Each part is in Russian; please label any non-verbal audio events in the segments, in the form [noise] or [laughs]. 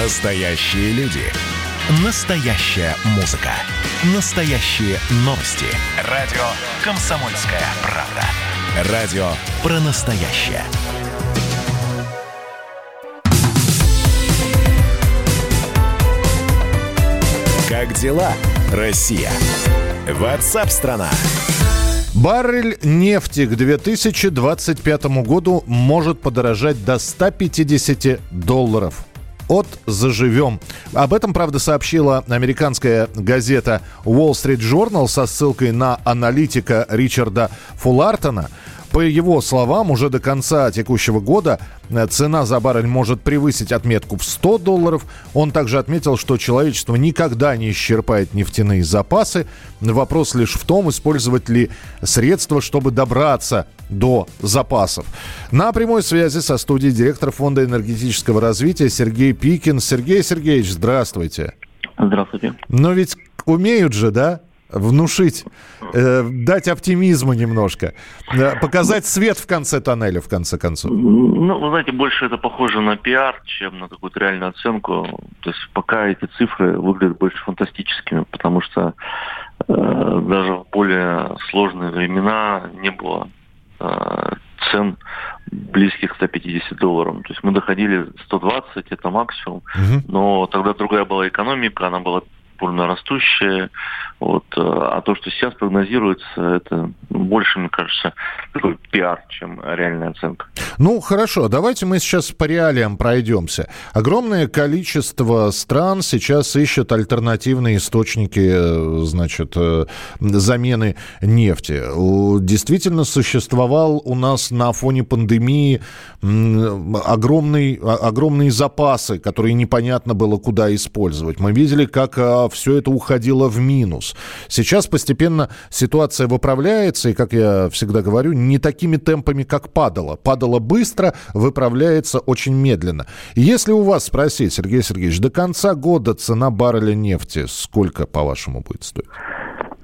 Настоящие люди. Настоящая музыка. Настоящие новости. Радио «Комсомольская правда». Радио про настоящее. Как дела, Россия? Ватсап-страна! Баррель нефти к 2025 году может подорожать до 150 долларов от «Заживем». Об этом, правда, сообщила американская газета Wall Street Journal со ссылкой на аналитика Ричарда Фуллартона – по его словам, уже до конца текущего года э, цена за баррель может превысить отметку в 100 долларов. Он также отметил, что человечество никогда не исчерпает нефтяные запасы. Вопрос лишь в том, использовать ли средства, чтобы добраться до запасов. На прямой связи со студией директор Фонда энергетического развития Сергей Пикин. Сергей Сергеевич, здравствуйте. Здравствуйте. Но ведь умеют же, да? Внушить, э, дать оптимизма немножко, э, показать свет в конце тоннеля, в конце концов? Ну, вы знаете, больше это похоже на пиар, чем на какую-то реальную оценку. То есть пока эти цифры выглядят больше фантастическими, потому что э, даже в более сложные времена не было э, цен близких к 150 долларов. То есть мы доходили 120, это максимум, угу. но тогда другая была экономика, она была бурно растущая. Вот. Э, а то, что сейчас прогнозируется, это больше, мне кажется, такой пиар, чем реальная оценка. Ну, хорошо, давайте мы сейчас по реалиям пройдемся. Огромное количество стран сейчас ищут альтернативные источники, э, значит, э, замены нефти. Действительно существовал у нас на фоне пандемии огромный, огромные запасы, которые непонятно было куда использовать. Мы видели, как все это уходило в минус. Сейчас постепенно ситуация выправляется, и, как я всегда говорю, не такими темпами, как падала. Падала быстро, выправляется очень медленно. Если у вас спросить, Сергей Сергеевич, до конца года цена барреля нефти сколько, по-вашему, будет стоить?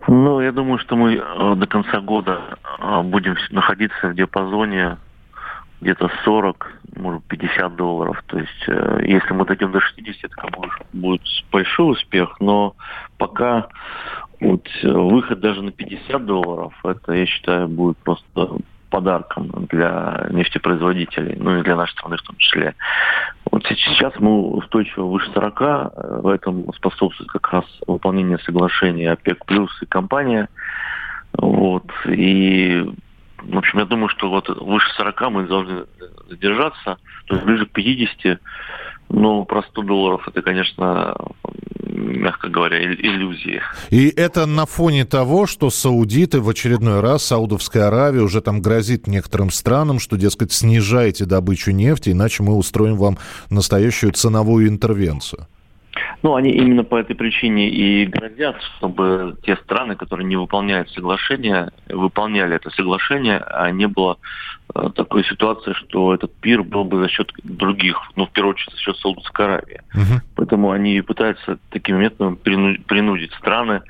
Ну, я думаю, что мы э, до конца года э, будем находиться в диапазоне где-то 40, может, 50 долларов. То есть, э, если мы дойдем до 60, это будет большой успех, но пока вот э, выход даже на 50 долларов, это, я считаю, будет просто подарком для нефтепроизводителей, ну и для нашей страны в том числе. Вот сейчас мы устойчиво выше 40, э, в этом способствует как раз выполнение соглашения ОПЕК плюс и компания. Вот. И в общем, я думаю, что вот выше 40 мы должны задержаться, то есть ближе к 50. Ну, про 100 долларов это, конечно, мягко говоря, иллюзии. И это на фоне того, что саудиты в очередной раз, Саудовская Аравия уже там грозит некоторым странам, что, дескать, снижайте добычу нефти, иначе мы устроим вам настоящую ценовую интервенцию. Ну, они именно по этой причине и грозят, чтобы те страны, которые не выполняют соглашение, выполняли это соглашение, а не было э, такой ситуации, что этот пир был бы за счет других, ну, в первую очередь, за счет Саудовской Аравии. Угу. Поэтому они пытаются таким методом принудить страны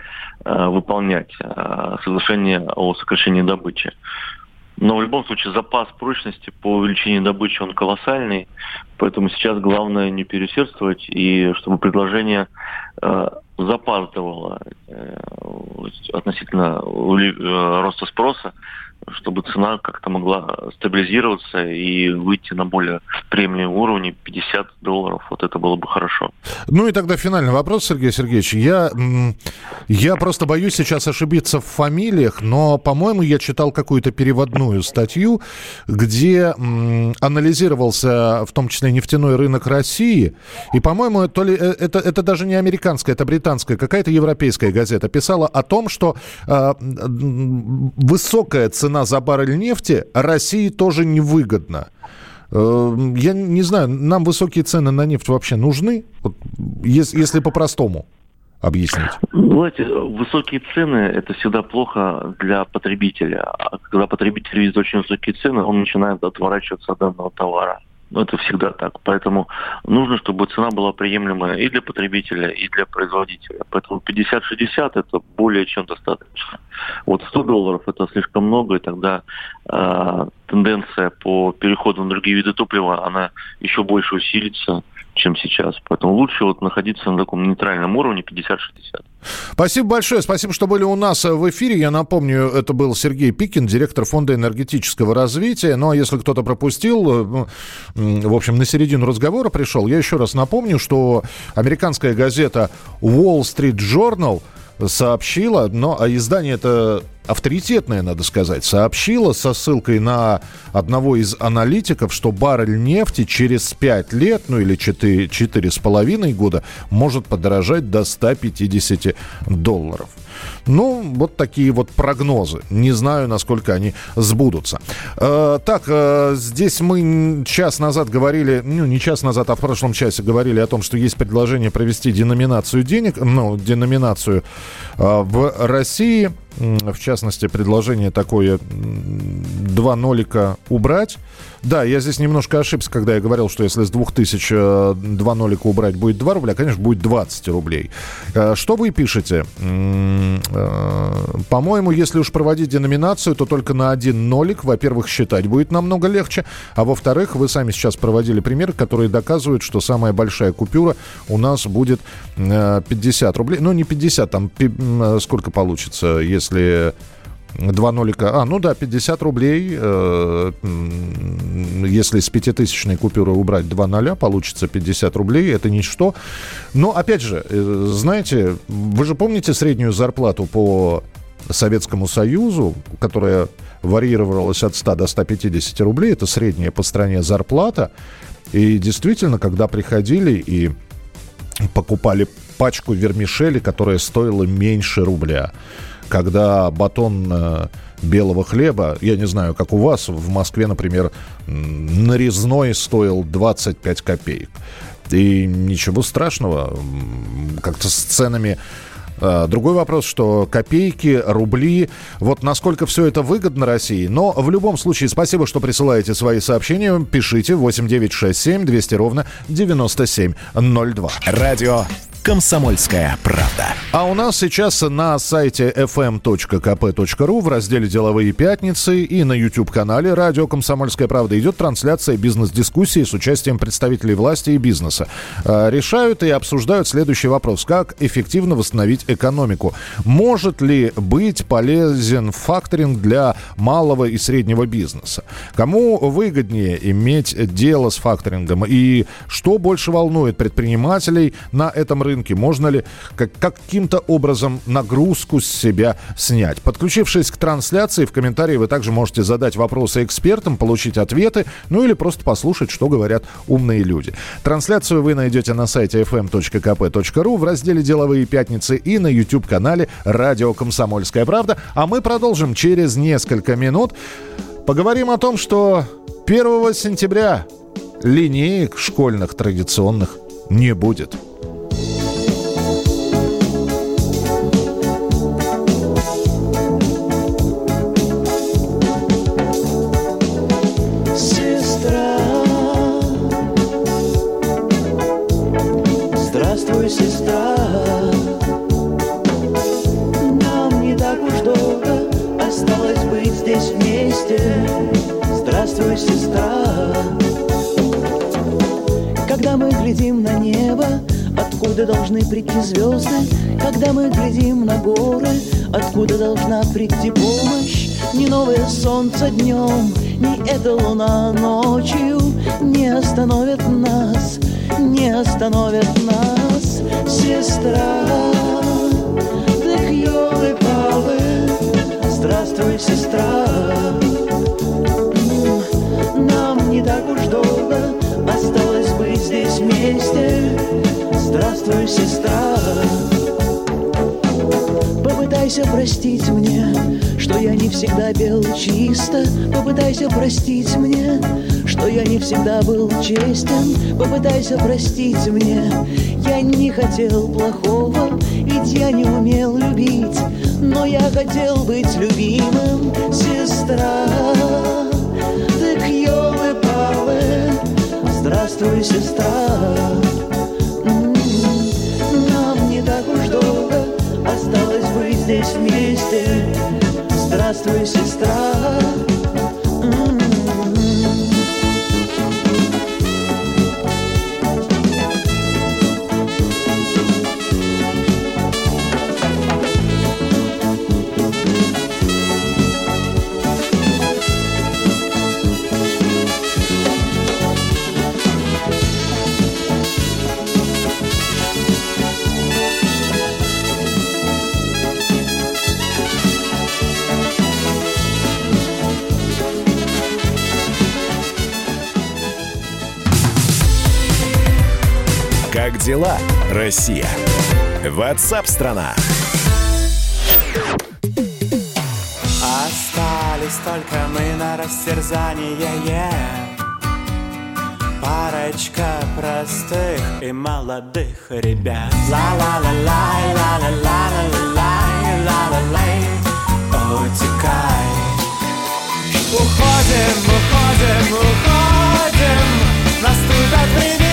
э, выполнять э, соглашение о сокращении добычи. Но в любом случае запас прочности по увеличению добычи он колоссальный, поэтому сейчас главное не переусердствовать и чтобы предложение э, запаздывало э, относительно э, роста спроса, чтобы цена как-то могла стабилизироваться и выйти на более премиум уровни 50 долларов. Вот это было бы хорошо. Ну и тогда финальный вопрос, Сергей Сергеевич. Я, я просто боюсь сейчас ошибиться в фамилиях, но, по-моему, я читал какую-то переводную статью, где анализировался в том числе нефтяной рынок России. И, по-моему, то э, это, это даже не американская, это британская, какая-то европейская газета писала о том, что э, высокая цена за баррель нефти России тоже невыгодна. Э, я не знаю, нам высокие цены на нефть вообще нужны, вот, если, если по-простому объяснить? Знаете, высокие цены – это всегда плохо для потребителя. А когда потребитель видит очень высокие цены, он начинает отворачиваться от данного товара. Но это всегда так. Поэтому нужно, чтобы цена была приемлемая и для потребителя, и для производителя. Поэтому 50-60 это более чем достаточно. Вот 100 долларов это слишком много, и тогда э, тенденция по переходу на другие виды топлива, она еще больше усилится. Чем сейчас. Поэтому лучше вот находиться на таком нейтральном уровне 50-60. Спасибо большое. Спасибо, что были у нас в эфире. Я напомню, это был Сергей Пикин, директор Фонда энергетического развития. Ну, а если кто-то пропустил, в общем, на середину разговора пришел, я еще раз напомню, что американская газета Wall Street Journal сообщила, но а издание это авторитетная, надо сказать, сообщила со ссылкой на одного из аналитиков, что баррель нефти через 5 лет, ну или 4, 4,5 года, может подорожать до 150 долларов. Ну, вот такие вот прогнозы. Не знаю, насколько они сбудутся. Э, так, э, здесь мы час назад говорили, ну, не час назад, а в прошлом часе говорили о том, что есть предложение провести деноминацию денег, ну, деноминацию э, в России. В частности, предложение такое два нолика убрать. Да, я здесь немножко ошибся, когда я говорил, что если с 2000 э, два нолика убрать будет 2 рубля, конечно, будет 20 рублей. Э, что вы пишете? Э, по-моему, если уж проводить деноминацию, то только на один нолик, во-первых, считать будет намного легче, а во-вторых, вы сами сейчас проводили примеры, которые доказывают, что самая большая купюра у нас будет 50 рублей. Ну, не 50, там сколько получится, если Два нолика. А, ну да, 50 рублей. Э, если с пятитысячной купюры убрать два ноля, получится 50 рублей. Это ничто. Но, опять же, э, знаете, вы же помните среднюю зарплату по Советскому Союзу, которая варьировалась от 100 до 150 рублей. Это средняя по стране зарплата. И действительно, когда приходили и покупали пачку вермишели, которая стоила меньше рубля, когда батон э, белого хлеба, я не знаю, как у вас, в Москве, например, нарезной стоил 25 копеек. И ничего страшного, как-то с ценами э, Другой вопрос, что копейки, рубли, вот насколько все это выгодно России. Но в любом случае, спасибо, что присылаете свои сообщения. Пишите 8967 200 ровно 9702. Радио «Комсомольская правда». А у нас сейчас на сайте fm.kp.ru в разделе «Деловые пятницы» и на YouTube-канале «Радио Комсомольская правда» идет трансляция бизнес-дискуссии с участием представителей власти и бизнеса. А, решают и обсуждают следующий вопрос. Как эффективно восстановить экономику? Может ли быть полезен факторинг для малого и среднего бизнеса? Кому выгоднее иметь дело с факторингом? И что больше волнует предпринимателей на этом рынке? Рынке? Можно ли как, каким-то образом нагрузку с себя снять? Подключившись к трансляции, в комментарии вы также можете задать вопросы экспертам, получить ответы, ну или просто послушать, что говорят умные люди. Трансляцию вы найдете на сайте fm.kp.ru в разделе «Деловые пятницы» и на YouTube-канале «Радио Комсомольская правда». А мы продолжим через несколько минут. Поговорим о том, что 1 сентября линеек школьных традиционных не будет. Прийти звезды, когда мы глядим на горы, откуда должна прийти помощь. Ни новое солнце днем, ни эта луна ночью не остановят нас, не остановят нас, сестра. Так елы палы, здравствуй, сестра. Нам не так уж долго осталось быть здесь вместе. Здравствуй, сестра. Попытайся простить мне, что я не всегда пел чисто. Попытайся простить мне, что я не всегда был честен. Попытайся простить мне, я не хотел плохого Ведь я не умел любить, но я хотел быть любимым Сестра, так елы-палы Здравствуй, сестра здесь вместе. Здравствуй, сестра. Дела, Россия? Ватсап-страна! Остались только мы на растерзание Парочка простых и молодых ребят. Ла-ла-ла-лай, ла-ла-ла-ла-ла-лай, ла-ла-лай. Утекай. Уходим, уходим, уходим. Времена почище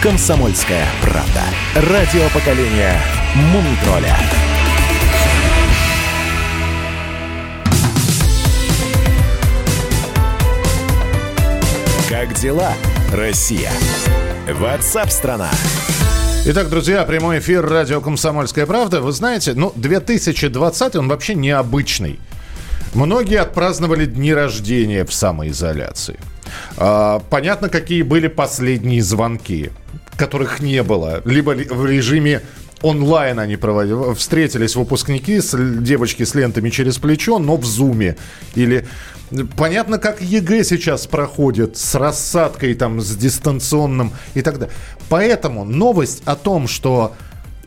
Комсомольская правда. Радио поколения Мумитроля. Как дела, Россия? Ватсап-страна! Итак, друзья, прямой эфир радио «Комсомольская правда». Вы знаете, ну, 2020 он вообще необычный. Многие отпраздновали дни рождения в самоизоляции. А, понятно, какие были последние звонки, которых не было. Либо ли- в режиме онлайн они проводили. Встретились выпускники, с, девочки с лентами через плечо, но в зуме. Или понятно, как ЕГЭ сейчас проходит с рассадкой, там, с дистанционным и так далее. Поэтому новость о том, что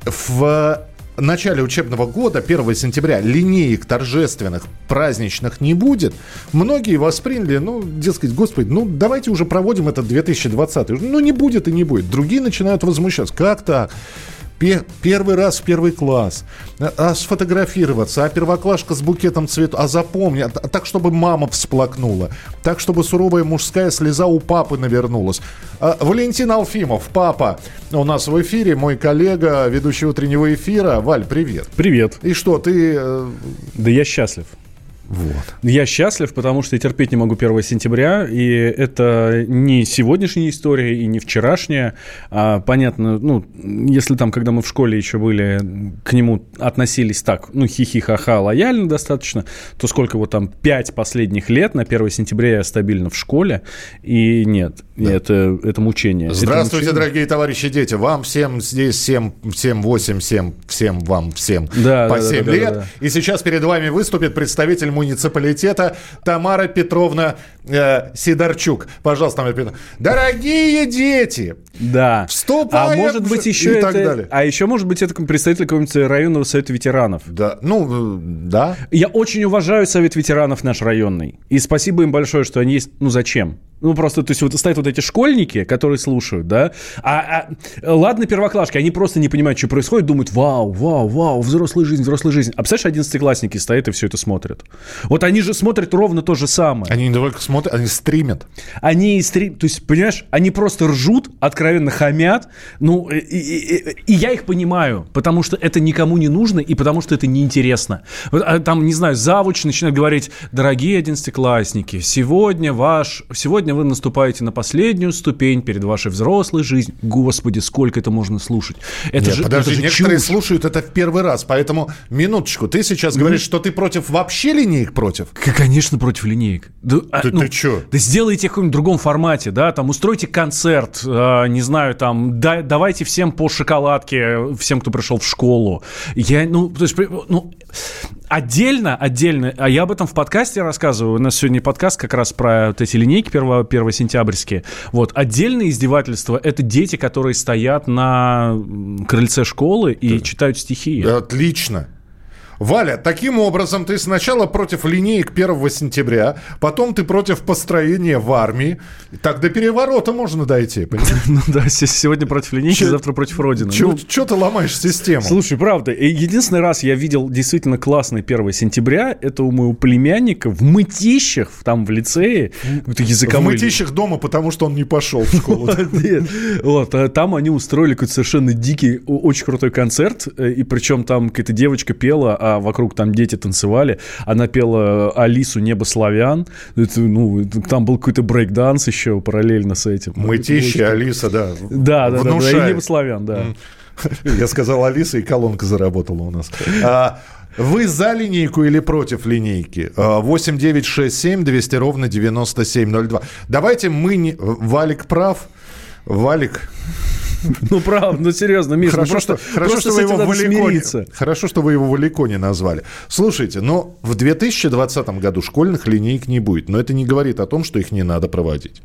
в начале учебного года, 1 сентября, линеек торжественных, праздничных не будет, многие восприняли, ну, дескать, господи, ну, давайте уже проводим этот 2020. Ну, не будет и не будет. Другие начинают возмущаться. Как так? Пе- Первый раз в первый класс. А- сфотографироваться, а первоклашка с букетом цветов. А запомни, а так, чтобы мама всплакнула. Так, чтобы суровая мужская слеза у папы навернулась. А, Валентин Алфимов, папа, у нас в эфире, мой коллега, ведущий утреннего эфира. Валь, привет. Привет. И что, ты... э, Да я счастлив. Вот. Я счастлив, потому что я терпеть не могу 1 сентября, и это не сегодняшняя история и не вчерашняя. А, понятно, ну, если там, когда мы в школе еще были, к нему относились так, ну, хихи-ха-ха, лояльно достаточно, то сколько вот там, пять последних лет, на 1 сентября я стабильно в школе, и нет, это, это мучение. Это Здравствуйте, мучение. дорогие товарищи дети. Вам всем здесь 7, 7 8, 7, всем вам всем Да, по да, да, 7 да, лет. да, да. И сейчас перед вами выступит представитель муниципалитета Тамара Петровна э, Сидорчук. Пожалуйста, Петровна. Дорогие дети, Да. Вступаем А может быть еще и так это... далее. А еще может быть это представитель какого-нибудь районного совета ветеранов. да, ну, э, да. Я очень уважаю Совет ветеранов наш районный. И спасибо им большое, что они есть. Ну, зачем? Ну, просто, то есть, вот стоят вот эти школьники, которые слушают, да? А, а, ладно, первоклашки, они просто не понимают, что происходит, думают, вау, вау, вау, взрослая жизнь, взрослая жизнь. А представляешь, одиннадцатиклассники стоят и все это смотрят. Вот они же смотрят ровно то же самое. Они не только смотрят, они стримят. Они стрим... То есть, понимаешь, они просто ржут, откровенно хамят. Ну, и, и- и- и я их понимаю, потому что это никому не нужно и потому что это неинтересно. А Там, не знаю, завуч начинает говорить, дорогие одиннадцатиклассники, сегодня ваш... Сегодня вы наступаете на последнюю ступень перед вашей взрослой жизнью. Господи, сколько это можно слушать. Это Нет, же, подожди, это же некоторые чушь. слушают это в первый раз, поэтому минуточку. Ты сейчас говоришь, что ты против вообще линеек против? Конечно, против линеек. Да, а, Ты- ты чё? Да сделайте в каком-нибудь другом формате, да, там устройте концерт, э, не знаю, там, да- давайте всем по шоколадке, всем, кто пришел в школу. Я, ну, то есть, ну, отдельно, отдельно, а я об этом в подкасте рассказываю, у нас сегодня подкаст как раз про вот эти линейки 1, 1 сентябрьские. Вот, отдельное издевательство – это дети, которые стоят на крыльце школы и читают стихи. Отлично. Валя, таким образом ты сначала против линеек 1 сентября, потом ты против построения в армии. Так до переворота можно дойти, понимаешь? [laughs] Ну да, се- сегодня против линейки, завтра против Родины. Че Ну, ты ломаешь систему? Слушай, правда, единственный раз я видел действительно классный 1 сентября, это у моего племянника в мытищах, там в лицее, в языковой... мытищах дома, потому что он не пошел в школу. [laughs] Вот, а там они устроили какой-то совершенно дикий, очень крутой концерт, э, и причем там какая-то девочка пела, а вокруг там дети танцевали. Она пела Алису «Небо славян». Это, ну, там был какой-то брейк-данс еще параллельно с этим. Мытищи, Алиса, да. Да, да, да, да, и. «Небо славян», да. [laughs] Я сказал Алиса, и колонка заработала у нас. А, Вы за линейку или против линейки? А, 8 9 6 7 200 ровно 9702. Давайте мы... Не... Валик прав. Валик... [laughs] Ну, правда, ну, серьезно, Миш, Хорошо, ну, просто, что, хорошо, просто что вы его Валиконе, хорошо, что вы его Валиконе назвали. Слушайте, но в 2020 году школьных линейок не будет. Но это не говорит о том, что их не надо проводить.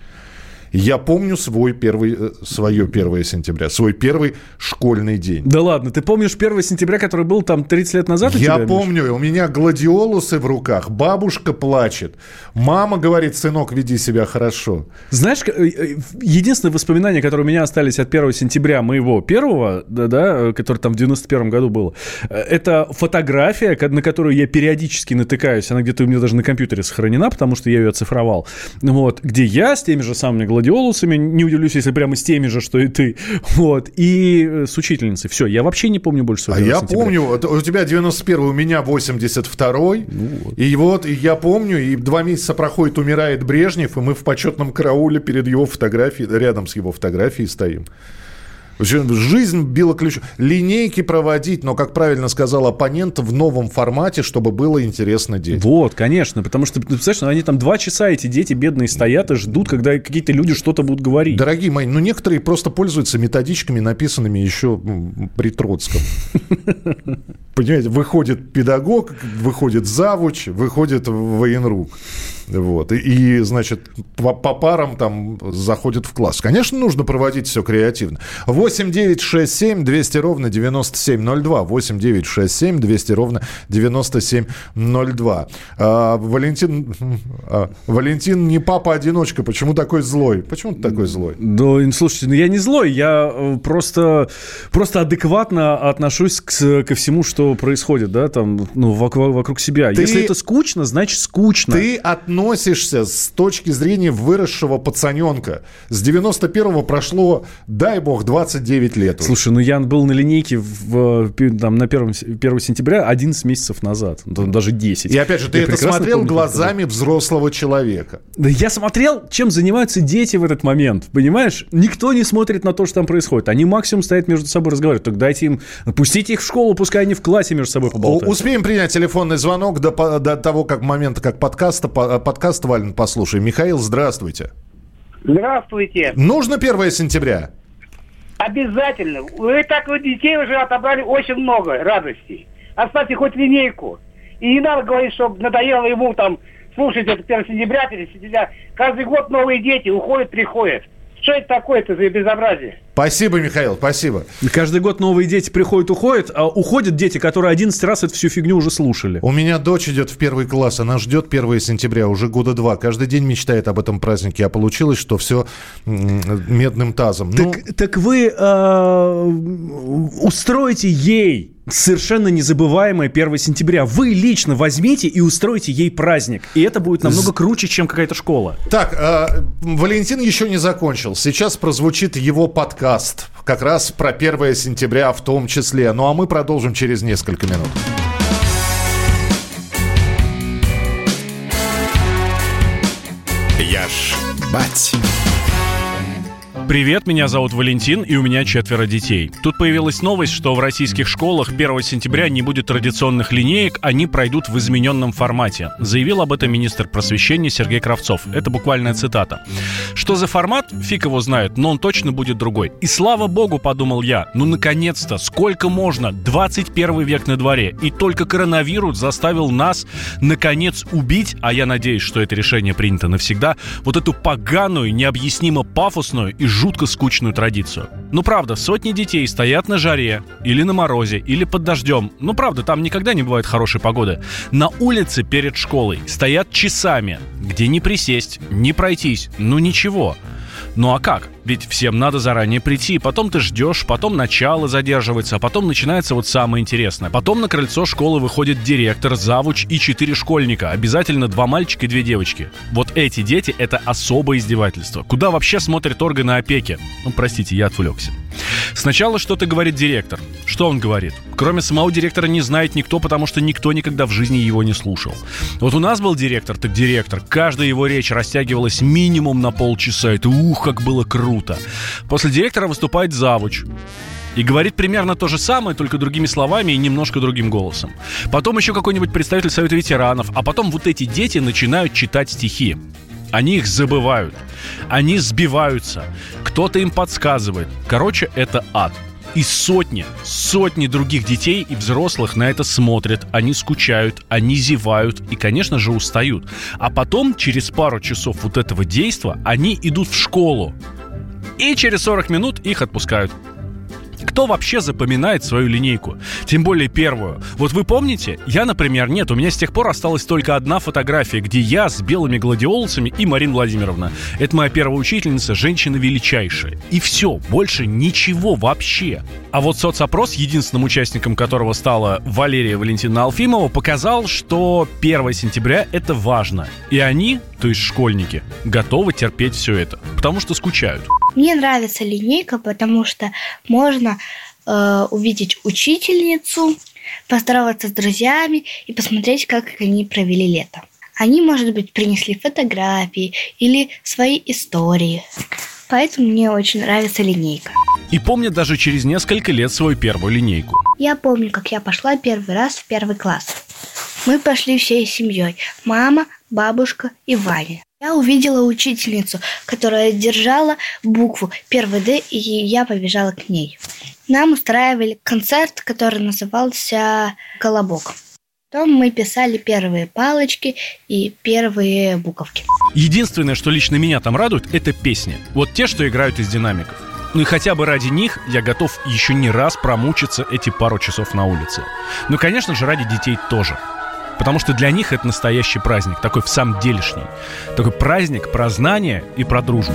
Я помню свой первый, э, свое 1 сентября, свой первый школьный день. Да ладно, ты помнишь 1 сентября, который был там 30 лет назад Я тебя, Миш? помню, у меня гладиолусы в руках, бабушка плачет, мама говорит, сынок, веди себя хорошо. Знаешь, э, э, единственное воспоминание, которое у меня остались от 1 сентября моего первого, да, да, который там в 91 году было, это фотография, на которую я периодически натыкаюсь. Она где-то у меня даже на компьютере сохранена, потому что я ее оцифровал. Вот, где я с теми же самыми гладиолусами, не удивлюсь, если прямо с теми же, что и ты, вот, и э, с учительницей. Все, я вообще не помню больше А своего я сентября. помню, вот у тебя 91 у меня 82 И вот и я помню, и два месяца проходит, умирает Брежнев, и мы в почетном карауле перед его фотографией, рядом с его фотографией стоим. Жизнь била ключом. Линейки проводить, но, как правильно сказал оппонент, в новом формате, чтобы было интересно детям. Вот, конечно, потому что, ты представляешь, ну, они там два часа, эти дети бедные стоят и ждут, когда какие-то люди что-то будут говорить. Дорогие мои, ну некоторые просто пользуются методичками, написанными еще при Троцком. [laughs] Понимаете, выходит педагог, выходит завуч, выходит военрук. Вот. И, и, значит, по, по парам там заходит в класс. Конечно, нужно проводить все креативно. 8 9 6 7 200 ровно 9702. 8 9 6 7 200 ровно 9702. А, Валентин, а, Валентин не папа-одиночка. Почему такой злой? Почему ты такой злой? Ну, слушайте, ну я не злой, я э, просто, просто адекватно отношусь к, ко всему, что происходит, да, там, ну, вокруг, вокруг себя. Ты- Если это скучно, значит скучно. Ты относишься с точки зрения выросшего пацаненка. С 91-го прошло, дай бог, 29 лет. уже. Слушай, ну я был на линейке в, там, на 1, 1 сентября 11 месяцев назад, ну, даже 10. И опять же, ты Я это смотрел помню, как это глазами взрослого человека. Да я смотрел, чем занимаются дети в этот момент, понимаешь? Никто не смотрит на то, что там происходит. Они максимум стоят между собой разговаривают. Так дайте им, пустите их в школу, пускай они в классе между собой поболтают. Успеем принять телефонный звонок до, до того, как момента, как подкаста, по- подкаст Вален послушаем. Михаил, здравствуйте. Здравствуйте. Нужно 1 сентября? Обязательно. Вы так вот детей уже отобрали очень много радостей. Оставьте хоть линейку. И не надо говорить, что надоело ему там слушать это 1 сентября, 1 сентября. Каждый год новые дети уходят, приходят. Что это такое-то за безобразие? Спасибо, Михаил, спасибо. Каждый год новые дети приходят, уходят, а уходят дети, которые 11 раз эту всю фигню уже слушали. У меня дочь идет в первый класс, она ждет 1 сентября уже года два. Каждый день мечтает об этом празднике, а получилось, что все медным тазом. Ну, Так, так вы э, устроите ей совершенно незабываемое 1 сентября. Вы лично возьмите и устройте ей праздник. И это будет намного круче, чем какая-то школа. Так, э, Валентин еще не закончил. Сейчас прозвучит его подкаст. Как раз про 1 сентября в том числе. Ну а мы продолжим через несколько минут. Я ж бать. Привет, меня зовут Валентин, и у меня четверо детей. Тут появилась новость, что в российских школах 1 сентября не будет традиционных линеек, они пройдут в измененном формате. Заявил об этом министр просвещения Сергей Кравцов. Это буквальная цитата. Что за формат, фиг его знает, но он точно будет другой. И слава богу, подумал я, ну наконец-то, сколько можно, 21 век на дворе, и только коронавирус заставил нас, наконец, убить, а я надеюсь, что это решение принято навсегда, вот эту поганую, необъяснимо пафосную и жутко скучную традицию. Ну правда, сотни детей стоят на жаре, или на морозе, или под дождем. Ну правда, там никогда не бывает хорошей погоды. На улице перед школой стоят часами, где не присесть, не пройтись, ну ничего. Ну а как? Ведь всем надо заранее прийти, потом ты ждешь, потом начало задерживается, а потом начинается вот самое интересное. Потом на крыльцо школы выходит директор, завуч и четыре школьника. Обязательно два мальчика и две девочки. Вот эти дети — это особое издевательство. Куда вообще смотрят органы опеки? Ну, простите, я отвлекся. Сначала что-то говорит директор. Что он говорит? Кроме самого директора не знает никто, потому что никто никогда в жизни его не слушал. Вот у нас был директор, так директор. Каждая его речь растягивалась минимум на полчаса. Это ух, как было круто. После директора выступает завуч. И говорит примерно то же самое, только другими словами и немножко другим голосом. Потом еще какой-нибудь представитель Совета ветеранов, а потом вот эти дети начинают читать стихи. Они их забывают. Они сбиваются. Кто-то им подсказывает. Короче, это ад. И сотни, сотни других детей и взрослых на это смотрят, они скучают, они зевают и, конечно же, устают. А потом, через пару часов вот этого действа, они идут в школу. И через 40 минут их отпускают. Кто вообще запоминает свою линейку? Тем более первую. Вот вы помните? Я, например, нет. У меня с тех пор осталась только одна фотография, где я с белыми гладиолусами и Марина Владимировна. Это моя первая учительница, женщина величайшая. И все, больше ничего вообще. А вот соцопрос, единственным участником которого стала Валерия Валентина Алфимова, показал, что 1 сентября это важно. И они, то есть школьники, готовы терпеть все это, потому что скучают. Мне нравится линейка, потому что можно э, увидеть учительницу, поздороваться с друзьями и посмотреть, как они провели лето. Они, может быть, принесли фотографии или свои истории. Поэтому мне очень нравится линейка. И помнят даже через несколько лет свою первую линейку. Я помню, как я пошла первый раз в первый класс. Мы пошли всей семьей. Мама, бабушка и Ваня. Я увидела учительницу, которая держала букву первый Д, и я побежала к ней. Нам устраивали концерт, который назывался «Колобок». Потом мы писали первые палочки и первые буковки. Единственное, что лично меня там радует, это песни. Вот те, что играют из динамиков. Ну и хотя бы ради них я готов еще не раз промучиться эти пару часов на улице. Ну, конечно же, ради детей тоже. Потому что для них это настоящий праздник, такой в самом делешний. Такой праздник про знания и про дружбу.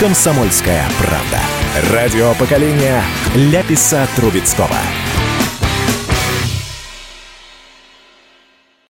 Комсомольская правда. Радио поколения Ляписа Трубецкого.